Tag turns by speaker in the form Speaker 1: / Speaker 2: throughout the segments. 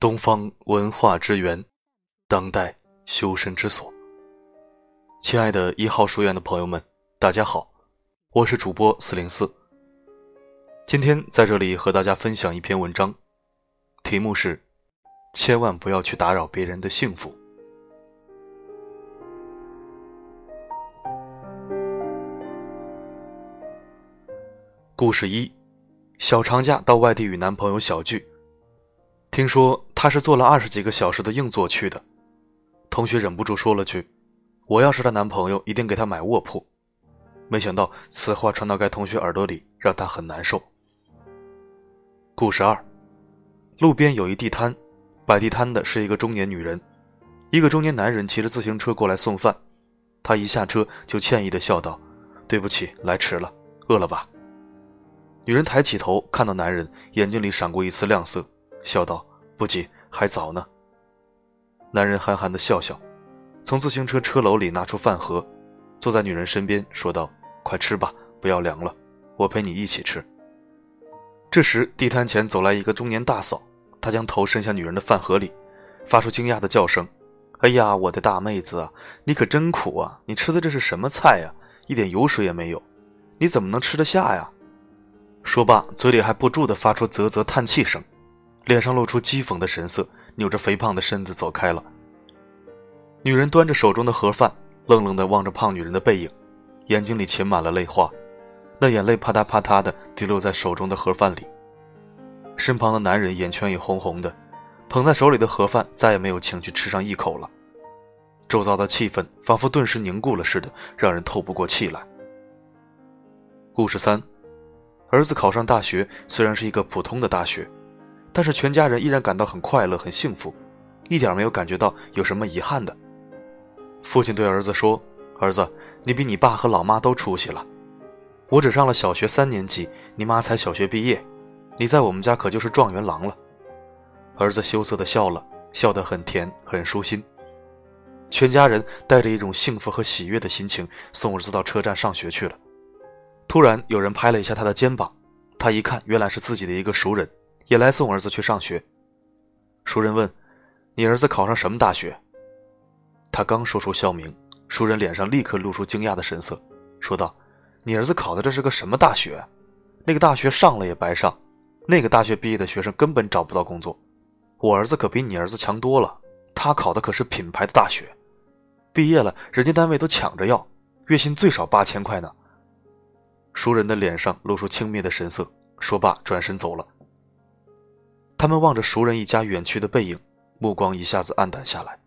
Speaker 1: 东方文化之源，当代修身之所。亲爱的一号书院的朋友们，大家好，我是主播四零四。今天在这里和大家分享一篇文章，题目是“千万不要去打扰别人的幸福”。故事一：小长假到外地与男朋友小聚。听说他是坐了二十几个小时的硬座去的，同学忍不住说了句：“我要是她男朋友，一定给她买卧铺。”没想到此话传到该同学耳朵里，让他很难受。故事二：路边有一地摊，摆地摊的是一个中年女人，一个中年男人骑着自行车过来送饭，他一下车就歉意的笑道：“对不起，来迟了，饿了吧？”女人抬起头看到男人，眼睛里闪过一丝亮色，笑道。不急，还早呢。男人憨憨的笑笑，从自行车车篓里拿出饭盒，坐在女人身边，说道：“快吃吧，不要凉了，我陪你一起吃。”这时，地摊前走来一个中年大嫂，她将头伸向女人的饭盒里，发出惊讶的叫声：“哎呀，我的大妹子啊，你可真苦啊！你吃的这是什么菜呀？一点油水也没有，你怎么能吃得下呀？”说罢，嘴里还不住地发出啧啧叹气声。脸上露出讥讽的神色，扭着肥胖的身子走开了。女人端着手中的盒饭，愣愣地望着胖女人的背影，眼睛里噙满了泪花，那眼泪啪嗒啪嗒地滴落在手中的盒饭里。身旁的男人眼圈也红红的，捧在手里的盒饭再也没有情绪吃上一口了。周遭的气氛仿佛顿时凝固了似的，让人透不过气来。故事三，儿子考上大学，虽然是一个普通的大学。但是全家人依然感到很快乐、很幸福，一点没有感觉到有什么遗憾的。父亲对儿子说：“儿子，你比你爸和老妈都出息了。我只上了小学三年级，你妈才小学毕业，你在我们家可就是状元郎了。”儿子羞涩地笑了，笑得很甜、很舒心。全家人带着一种幸福和喜悦的心情送儿子到车站上学去了。突然，有人拍了一下他的肩膀，他一看，原来是自己的一个熟人。也来送儿子去上学。熟人问：“你儿子考上什么大学？”他刚说出校名，熟人脸上立刻露出惊讶的神色，说道：“你儿子考的这是个什么大学？那个大学上了也白上，那个大学毕业的学生根本找不到工作。我儿子可比你儿子强多了，他考的可是品牌的大学，毕业了人家单位都抢着要，月薪最少八千块呢。”熟人的脸上露出轻蔑的神色，说罢转身走了。他们望着熟人一家远去的背影，目光一下子暗淡下来。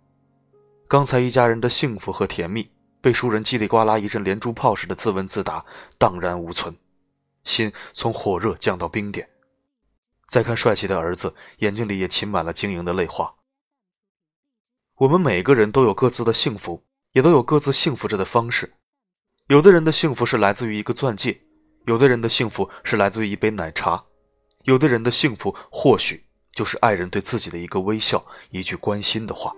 Speaker 1: 刚才一家人的幸福和甜蜜，被熟人叽里呱啦一阵连珠炮似的自问自答，荡然无存，心从火热降到冰点。再看帅气的儿子，眼睛里也噙满了晶莹的泪花。我们每个人都有各自的幸福，也都有各自幸福着的方式。有的人的幸福是来自于一个钻戒，有的人的幸福是来自于一杯奶茶。有的人的幸福，或许就是爱人对自己的一个微笑，一句关心的话。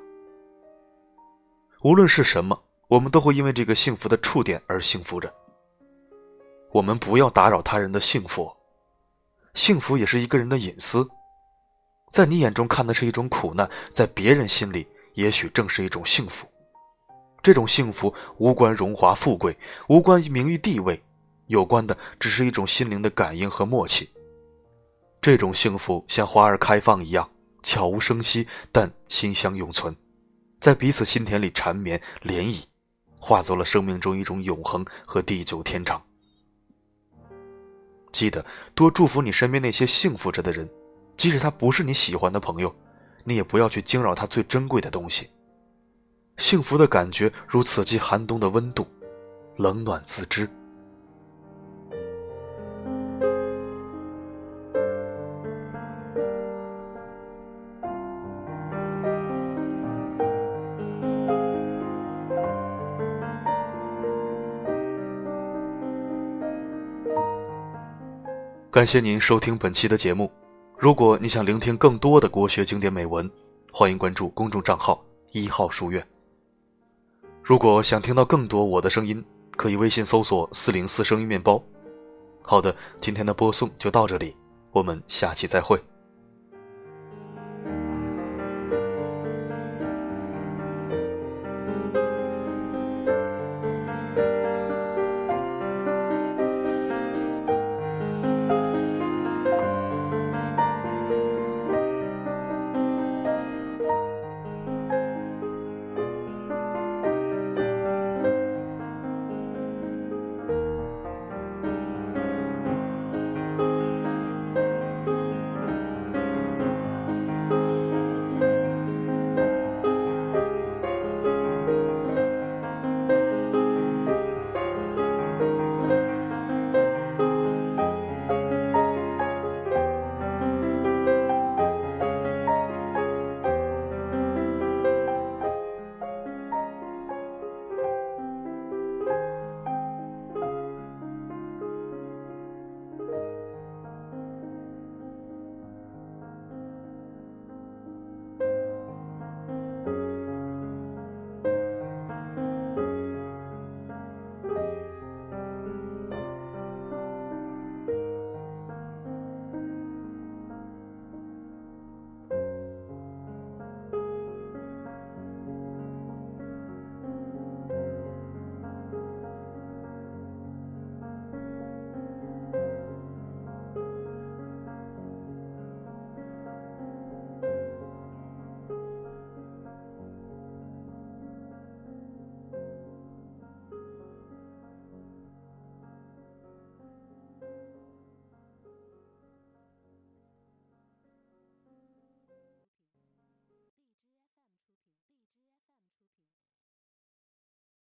Speaker 1: 无论是什么，我们都会因为这个幸福的触点而幸福着。我们不要打扰他人的幸福，幸福也是一个人的隐私。在你眼中看的是一种苦难，在别人心里也许正是一种幸福。这种幸福无关荣华富贵，无关名誉地位，有关的只是一种心灵的感应和默契。这种幸福像花儿开放一样，悄无声息，但馨香永存，在彼此心田里缠绵涟漪，化作了生命中一种永恒和地久天长。记得多祝福你身边那些幸福着的人，即使他不是你喜欢的朋友，你也不要去惊扰他最珍贵的东西。幸福的感觉如此季寒冬的温度，冷暖自知。感谢您收听本期的节目。如果你想聆听更多的国学经典美文，欢迎关注公众账号“一号书院”。如果想听到更多我的声音，可以微信搜索“四零四声音面包”。好的，今天的播送就到这里，我们下期再会。